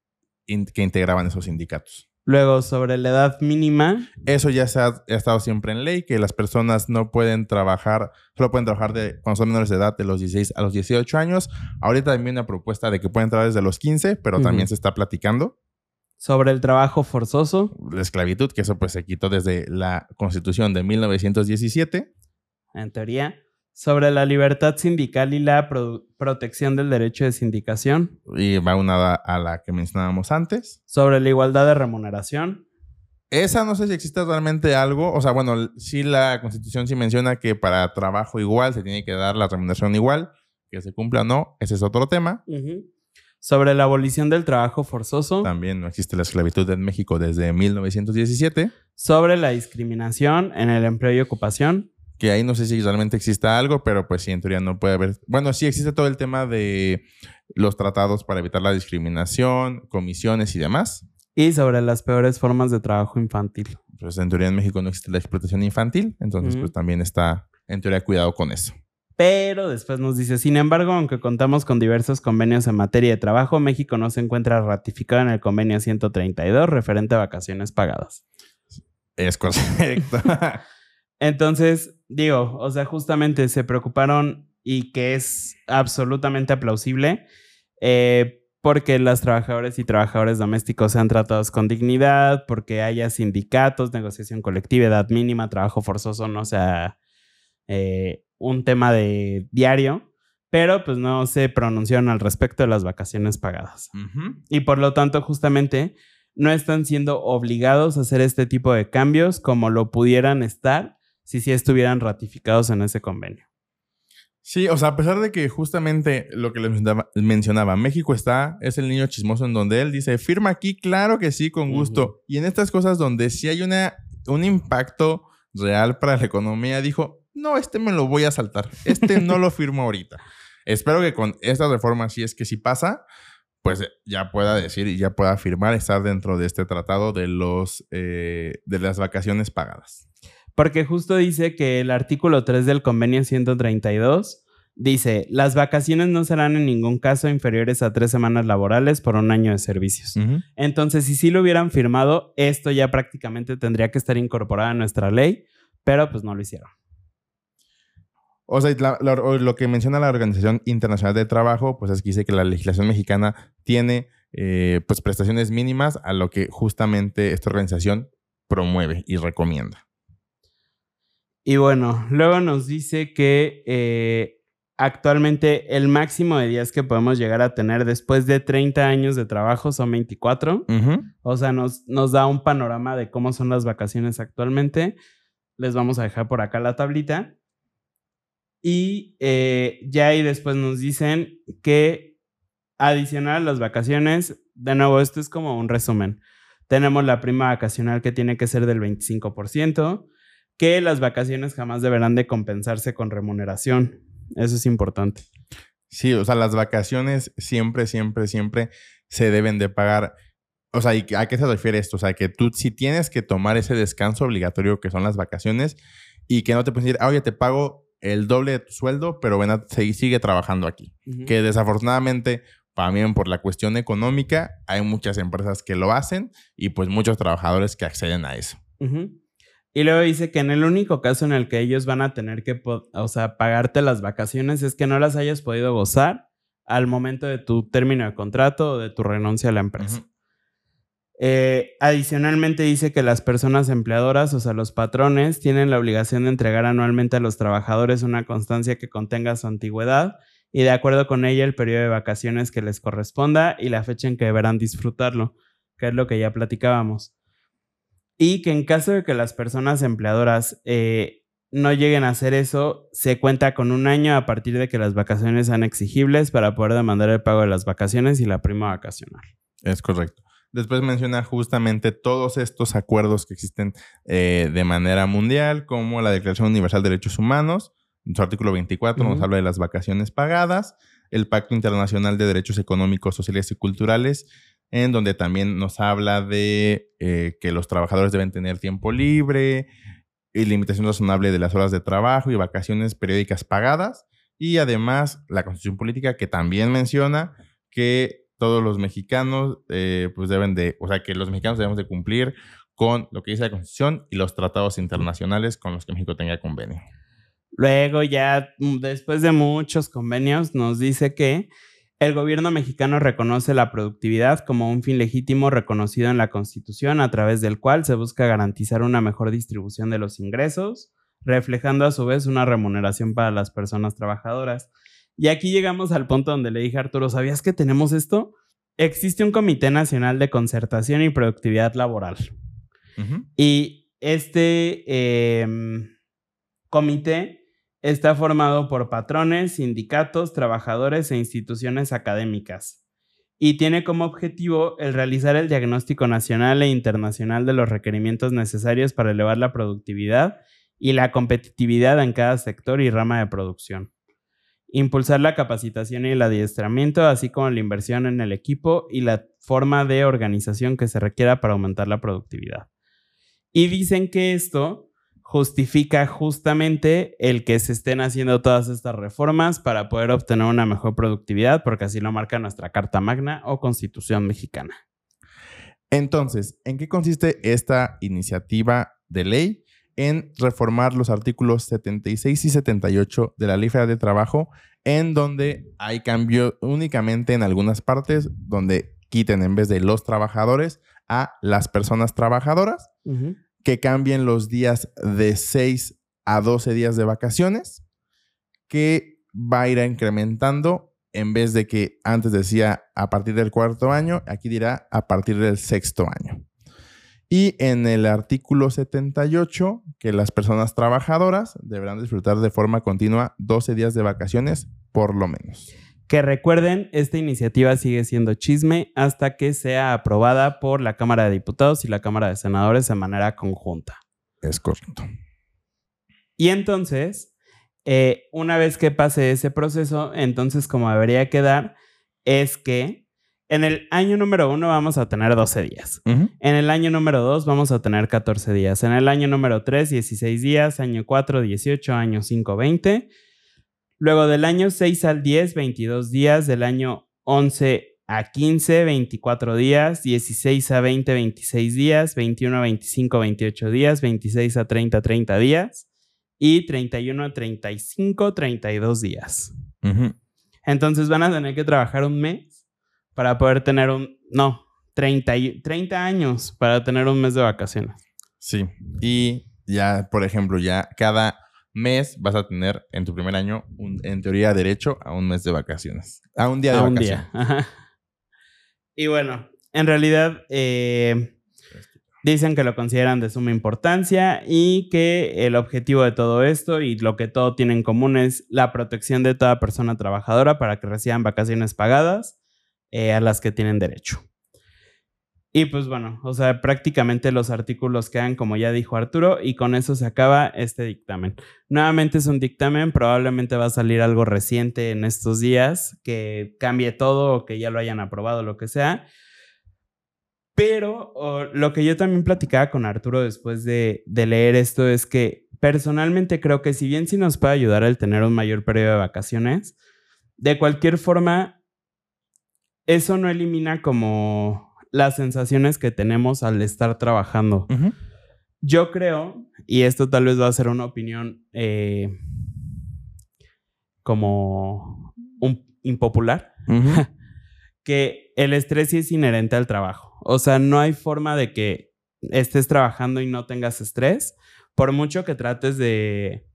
que integraban esos sindicatos. Luego, sobre la edad mínima. Eso ya se ha, estado siempre en ley, que las personas no pueden trabajar, solo pueden trabajar de, cuando son menores de edad de los 16 a los 18 años. Ahorita también una propuesta de que pueden trabajar desde los 15, pero también se está platicando. Sobre el trabajo forzoso. La esclavitud, que eso pues se quitó desde la constitución de 1917. En teoría sobre la libertad sindical y la protección del derecho de sindicación. Y va unada a la que mencionábamos antes. Sobre la igualdad de remuneración. Esa no sé si existe realmente algo. O sea, bueno, sí la constitución sí menciona que para trabajo igual se tiene que dar la remuneración igual. Que se cumpla o no, ese es otro tema. Sobre la abolición del trabajo forzoso. También no existe la esclavitud en México desde 1917. Sobre la discriminación en el empleo y ocupación que ahí no sé si realmente exista algo, pero pues sí, en teoría no puede haber. Bueno, sí existe todo el tema de los tratados para evitar la discriminación, comisiones y demás. Y sobre las peores formas de trabajo infantil. Pues en teoría en México no existe la explotación infantil, entonces pues también está en teoría cuidado con eso. Pero después nos dice, sin embargo, aunque contamos con diversos convenios en materia de trabajo, México no se encuentra ratificado en el convenio 132 referente a vacaciones pagadas. Es correcto. Entonces, digo, o sea, justamente se preocuparon y que es absolutamente aplausible eh, porque las trabajadoras y trabajadores domésticos sean tratados con dignidad, porque haya sindicatos, negociación colectiva, edad mínima, trabajo forzoso, no sea eh, un tema de diario, pero pues no se pronunciaron al respecto de las vacaciones pagadas. Y por lo tanto, justamente no están siendo obligados a hacer este tipo de cambios como lo pudieran estar si sí estuvieran ratificados en ese convenio. Sí, o sea, a pesar de que justamente lo que les mencionaba, México está, es el niño chismoso en donde él dice, firma aquí, claro que sí, con gusto. Y en estas cosas donde sí hay una, un impacto real para la economía, dijo, no, este me lo voy a saltar, este no lo firmo ahorita. Espero que con esta reforma, si es que sí pasa, pues ya pueda decir y ya pueda firmar estar dentro de este tratado de, los, eh, de las vacaciones pagadas. Porque justo dice que el artículo 3 del convenio 132 dice, las vacaciones no serán en ningún caso inferiores a tres semanas laborales por un año de servicios. Entonces, si sí lo hubieran firmado, esto ya prácticamente tendría que estar incorporado en nuestra ley, pero pues no lo hicieron. O sea, lo que menciona la Organización Internacional de Trabajo, pues es que dice que la legislación mexicana tiene eh, pues prestaciones mínimas a lo que justamente esta organización promueve y recomienda. Y bueno, luego nos dice que eh, actualmente el máximo de días que podemos llegar a tener después de 30 años de trabajo son 24. O sea, nos, nos da un panorama de cómo son las vacaciones actualmente. Les vamos a dejar por acá la tablita. Y eh, ya ahí después nos dicen que adicional a las vacaciones, de nuevo, esto es como un resumen. Tenemos la prima vacacional que tiene que ser del 25% que las vacaciones jamás deberán de compensarse con remuneración. Eso es importante. Sí, o sea, las vacaciones siempre, siempre, siempre se deben de pagar. O sea, ¿a qué se refiere esto? O sea, que tú si tienes que tomar ese descanso obligatorio que son las vacaciones y que no te puedes decir, ah, oye, te pago el doble de tu sueldo, pero ven a, sigue trabajando aquí. Que desafortunadamente también por la cuestión económica, hay muchas empresas que lo hacen y pues muchos trabajadores que acceden a eso. Y luego dice que en el único caso en el que ellos van a tener que, o sea, pagarte las vacaciones es que no las hayas podido gozar al momento de tu término de contrato o de tu renuncia a la empresa. Eh, adicionalmente dice que las personas empleadoras, o sea, los patrones, tienen la obligación de entregar anualmente a los trabajadores una constancia que contenga su antigüedad y de acuerdo con ella el periodo de vacaciones que les corresponda y la fecha en que deberán disfrutarlo, que es lo que ya platicábamos. Y que en caso de que las personas empleadoras eh, no lleguen a hacer eso, se cuenta con un año a partir de que las vacaciones sean exigibles para poder demandar el pago de las vacaciones y la prima vacacional. Es correcto. Después menciona justamente todos estos acuerdos que existen eh, de manera mundial, como la Declaración Universal de Derechos Humanos, en su artículo 24 nos habla de las vacaciones pagadas, el Pacto Internacional de Derechos Económicos, Sociales y Culturales, en donde también nos habla de eh, que los trabajadores deben tener tiempo libre, y limitación razonable de las horas de trabajo y vacaciones periódicas pagadas. Y además la Constitución Política que también menciona que todos los mexicanos eh, pues deben de, o sea, que los mexicanos debemos de cumplir con lo que dice la Constitución y los tratados internacionales con los que México tenga convenio. Luego ya mm, después de muchos convenios nos dice que el gobierno mexicano reconoce la productividad como un fin legítimo reconocido en la Constitución a través del cual se busca garantizar una mejor distribución de los ingresos, reflejando a su vez una remuneración para las personas trabajadoras. Y aquí llegamos al punto donde le dije a Arturo, ¿sabías que tenemos esto? Existe un Comité Nacional de Concertación y Productividad Laboral. Y este em, comité Está formado por patrones, sindicatos, trabajadores e instituciones académicas y tiene como objetivo el realizar el diagnóstico nacional e internacional de los requerimientos necesarios para elevar la productividad y la competitividad en cada sector y rama de producción. Impulsar la capacitación y el adiestramiento, así como la inversión en el equipo y la forma de organización que se requiera para aumentar la productividad. Y dicen que esto justifica justamente el que se estén haciendo todas estas reformas para poder obtener una mejor productividad, porque así lo marca nuestra Carta Magna o Constitución mexicana. Entonces, ¿en qué consiste esta iniciativa de ley? En reformar los artículos 76 y 78 de la Ley Federal de Trabajo, en donde hay cambio únicamente en algunas partes, donde quiten en vez de los trabajadores a las personas trabajadoras que cambien los días de 6 a 12 días de vacaciones, que va a ir incrementando en vez de que antes decía a partir del cuarto año, aquí dirá a partir del sexto año. Y en el artículo 78, que las personas trabajadoras deberán disfrutar de forma continua 12 días de vacaciones por lo menos. Que recuerden, esta iniciativa sigue siendo chisme hasta que sea aprobada por la Cámara de Diputados y la Cámara de Senadores de manera conjunta. Es correcto. Y entonces, eh, una vez que pase ese proceso, entonces como debería quedar es que en el año número uno vamos a tener 12 días. En el año número dos vamos a tener 14 días. En el año número 3, 16 días. Año 4, 18. Año 5, 20. Luego del año 6 al 10, 22 días. Del año 11 a 15, 24 días. 16 a 20, 26 días. 21 a 25, 28 días. 26 a 30, 30 días. Y 31 a 35, 32 días. Entonces van a tener que trabajar un mes para poder tener un... No, 30, 30 años para tener un mes de vacaciones. Sí. Y ya, por ejemplo, ya cada mes vas a tener en tu primer año, en teoría, derecho a un mes de vacaciones. A un día de vacaciones. Y bueno, en realidad eh, dicen que lo consideran de suma importancia y que el objetivo de todo esto y lo que todo tiene en común es la protección de toda persona trabajadora para que reciban vacaciones pagadas eh, a las que tienen derecho. Y pues bueno, o sea, prácticamente los artículos quedan como ya dijo Arturo y con eso se acaba este dictamen. Nuevamente es un dictamen, probablemente va a salir algo reciente en estos días que cambie todo o que ya lo hayan aprobado, lo que sea. Pero lo que yo también platicaba con Arturo después de, de leer esto es que personalmente creo que si bien sí nos puede ayudar el tener un mayor periodo de vacaciones, de cualquier forma eso no elimina como las sensaciones que tenemos al estar trabajando. Yo creo, y esto tal vez va a ser una opinión eh, como un impopular, que el estrés sí es inherente al trabajo. O sea, no hay forma de que estés trabajando y no tengas estrés, por mucho que trates de,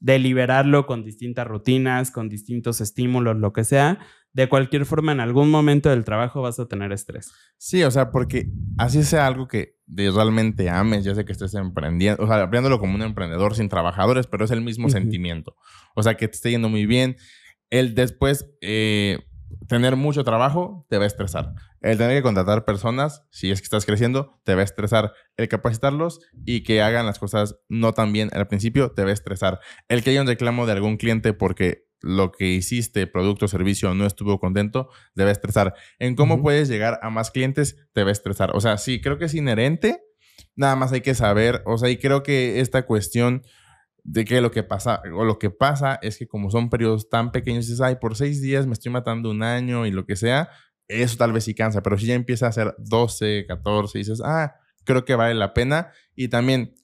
de liberarlo con distintas rutinas, con distintos estímulos, lo que sea. De cualquier forma, en algún momento del trabajo vas a tener estrés. Sí, o sea, porque así sea algo que realmente ames, ya sé que estés emprendiendo, o sea, aprendiéndolo como un emprendedor sin trabajadores, pero es el mismo sentimiento. O sea, que te esté yendo muy bien. El después eh, tener mucho trabajo te va a estresar. El tener que contratar personas, si es que estás creciendo, te va a estresar. El capacitarlos y que hagan las cosas no tan bien al principio, te va a estresar. El que haya un reclamo de algún cliente porque lo que hiciste, producto servicio, no estuvo contento, debe estresar. En cómo puedes llegar a más clientes, te va a estresar. O sea, sí, creo que es inherente. Nada más hay que saber, o sea, y creo que esta cuestión de que lo que pasa, o lo que pasa es que como son periodos tan pequeños, dices, ay, por seis días me estoy matando un año y lo que sea, eso tal vez sí cansa, pero si ya empieza a ser 12, 14, dices, ah, creo que vale la pena y también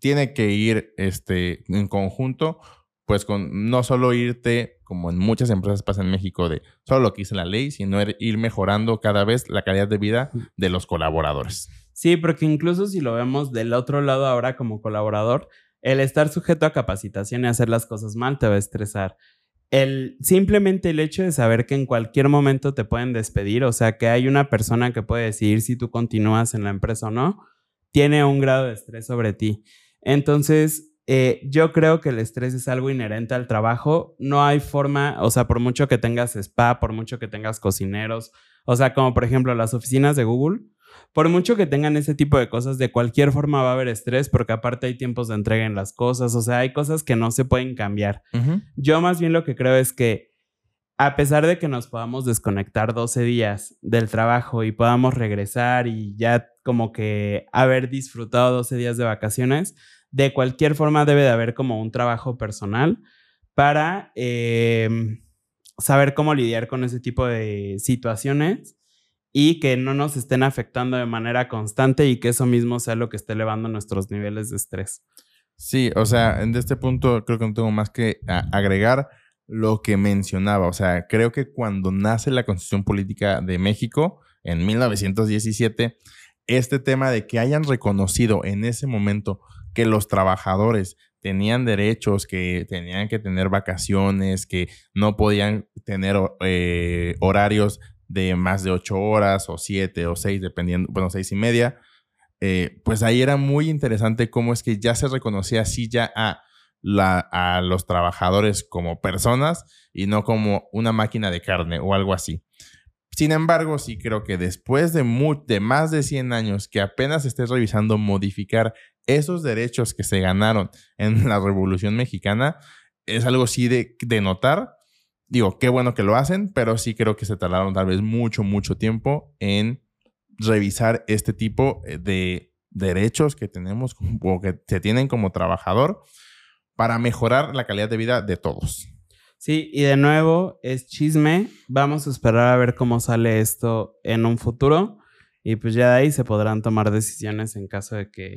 tiene que ir este, en conjunto, pues con no solo irte, como en muchas empresas pasa en México, de solo lo que dice la ley, sino ir- ir mejorando cada vez la calidad de vida de los colaboradores. Sí, porque incluso si lo vemos del otro lado ahora como colaborador, el estar sujeto a capacitación y hacer las cosas mal te va a estresar. El, simplemente el hecho de saber que en cualquier momento te pueden despedir, o sea, que hay una persona que puede decidir si tú continúas en la empresa o no, tiene un grado de estrés sobre ti. Entonces, eh, yo creo que el estrés es algo inherente al trabajo. No hay forma, o sea, por mucho que tengas spa, por mucho que tengas cocineros, o sea, como por ejemplo las oficinas de Google, por mucho que tengan ese tipo de cosas, de cualquier forma va a haber estrés porque aparte hay tiempos de entrega en las cosas, o sea, hay cosas que no se pueden cambiar. Ujú. Yo más bien lo que creo es que a pesar de que nos podamos desconectar 12 días del trabajo y podamos regresar y ya como que haber disfrutado 12 días de vacaciones, de cualquier forma debe de haber como un trabajo personal para eh, saber cómo lidiar con ese tipo de situaciones y que no nos estén afectando de manera constante y que eso mismo sea lo que esté elevando nuestros niveles de estrés. Sí, o sea, en este punto creo que no tengo más que agregar lo que mencionaba. O sea, creo que cuando nace la Constitución Política de México en 1917, este tema de que hayan reconocido en ese momento que los trabajadores tenían derechos, que tenían que tener vacaciones, que no podían tener eh, horarios de más de ocho horas o siete o seis, dependiendo, bueno, seis y media, eh, pues ahí era muy interesante cómo es que ya se reconocía así ya a, los trabajadores como personas y no como una máquina de carne o algo así. Sin embargo, sí creo que después de, de más de 100 años que apenas estés revisando modificar esos derechos que se ganaron en la Revolución Mexicana, es algo sí de, de notar. Digo, qué bueno que lo hacen, pero sí creo que se tardaron tal vez mucho, mucho tiempo en revisar este tipo eh, de derechos que tenemos o que se tienen como trabajador para mejorar la calidad de vida de todos. Sí, y de nuevo es chisme. Vamos a esperar a ver cómo sale esto en un futuro. Y pues ya de ahí se podrán tomar decisiones en caso de que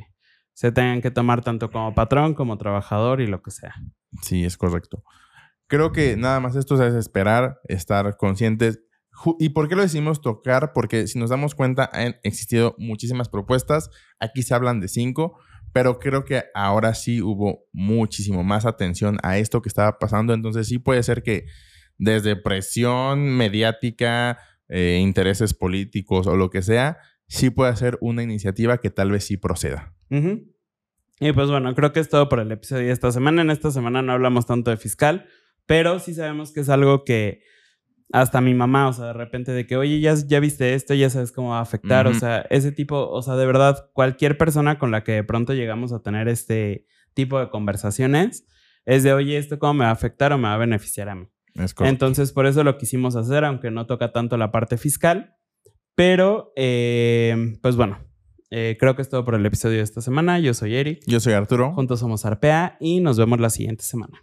se tengan que tomar tanto como patrón como trabajador y lo que sea. Sí, es correcto. Creo que nada más esto es esperar, estar conscientes. ¿Y por qué lo decimos tocar? Porque si nos damos cuenta, han existido muchísimas propuestas. Aquí se hablan de cinco, pero creo que ahora sí hubo muchísimo más atención a esto que estaba pasando. Entonces sí puede ser que desde presión mediática, eh, intereses políticos o lo que sea, sí puede ser una iniciativa que tal vez sí proceda. Ujú. Y pues bueno, creo que es todo por el episodio de esta semana. En esta semana no hablamos tanto de fiscal, pero sí sabemos que es algo que hasta mi mamá, o sea, de repente de que, oye, ya, ya viste esto, ya sabes cómo va a afectar, o Ujú. sea, ese tipo, o sea, de verdad, cualquier persona con la que de pronto llegamos a tener este tipo de conversaciones, es de, oye, ¿esto cómo me va a afectar o me va a beneficiar a mí? Entonces, por eso lo quisimos hacer, aunque no toca tanto la parte fiscal. Pero, eh, pues bueno, eh, creo que es todo por el episodio de esta semana. Yo soy Eric. Yo soy Arturo. Juntos somos Arpea y nos vemos la siguiente semana.